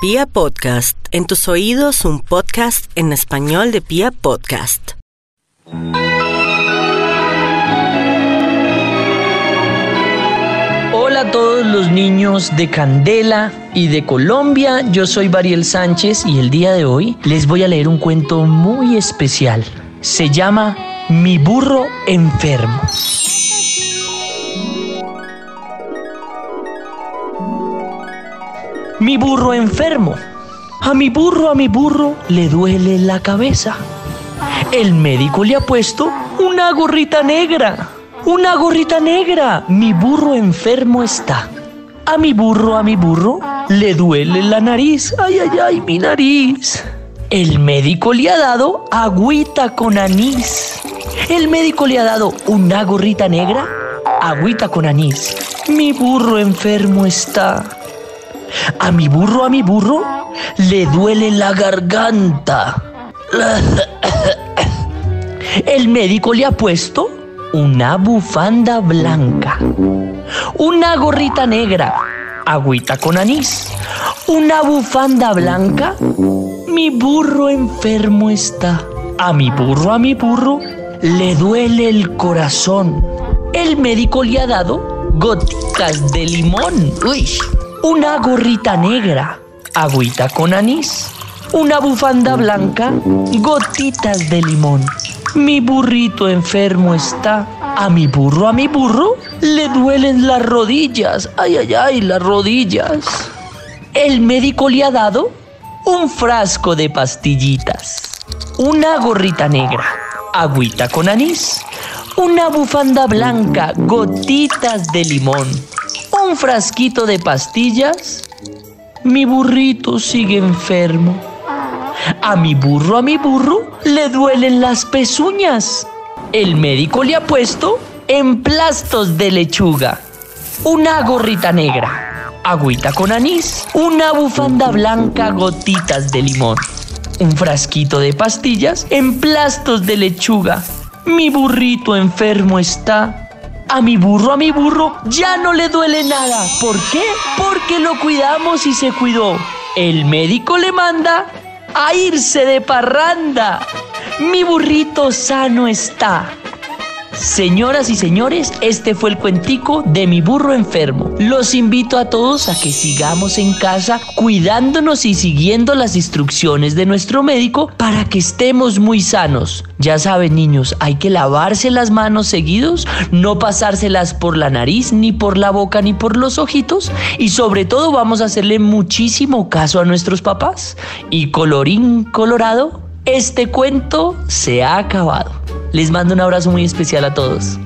Pia Podcast, en tus oídos un podcast en español de Pia Podcast. Hola a todos los niños de Candela y de Colombia, yo soy Bariel Sánchez y el día de hoy les voy a leer un cuento muy especial. Se llama Mi burro enfermo. Mi burro enfermo. A mi burro, a mi burro le duele la cabeza. El médico le ha puesto una gorrita negra. Una gorrita negra. Mi burro enfermo está. A mi burro, a mi burro le duele la nariz. Ay, ay, ay, mi nariz. El médico le ha dado agüita con anís. El médico le ha dado una gorrita negra, agüita con anís. Mi burro enfermo está. A mi burro, a mi burro, le duele la garganta. El médico le ha puesto una bufanda blanca, una gorrita negra, agüita con anís, una bufanda blanca. Mi burro enfermo está. A mi burro, a mi burro, le duele el corazón. El médico le ha dado gotitas de limón. Uy una gorrita negra, agüita con anís, una bufanda blanca, gotitas de limón. Mi burrito enfermo está. A mi burro, a mi burro, le duelen las rodillas. Ay, ay, ay, las rodillas. El médico le ha dado un frasco de pastillitas, una gorrita negra, agüita con anís, una bufanda blanca, gotitas de limón un frasquito de pastillas, mi burrito sigue enfermo. A mi burro, a mi burro, le duelen las pezuñas. El médico le ha puesto emplastos de lechuga, una gorrita negra, agüita con anís, una bufanda blanca, gotitas de limón, un frasquito de pastillas, emplastos de lechuga. Mi burrito enfermo está a mi burro, a mi burro, ya no le duele nada. ¿Por qué? Porque lo cuidamos y se cuidó. El médico le manda a irse de parranda. Mi burrito sano está. Señoras y señores, este fue el cuentico de mi burro enfermo. Los invito a todos a que sigamos en casa cuidándonos y siguiendo las instrucciones de nuestro médico para que estemos muy sanos. Ya saben niños, hay que lavarse las manos seguidos, no pasárselas por la nariz, ni por la boca, ni por los ojitos y sobre todo vamos a hacerle muchísimo caso a nuestros papás. Y colorín colorado, este cuento se ha acabado. Les mando un abrazo muy especial a todos.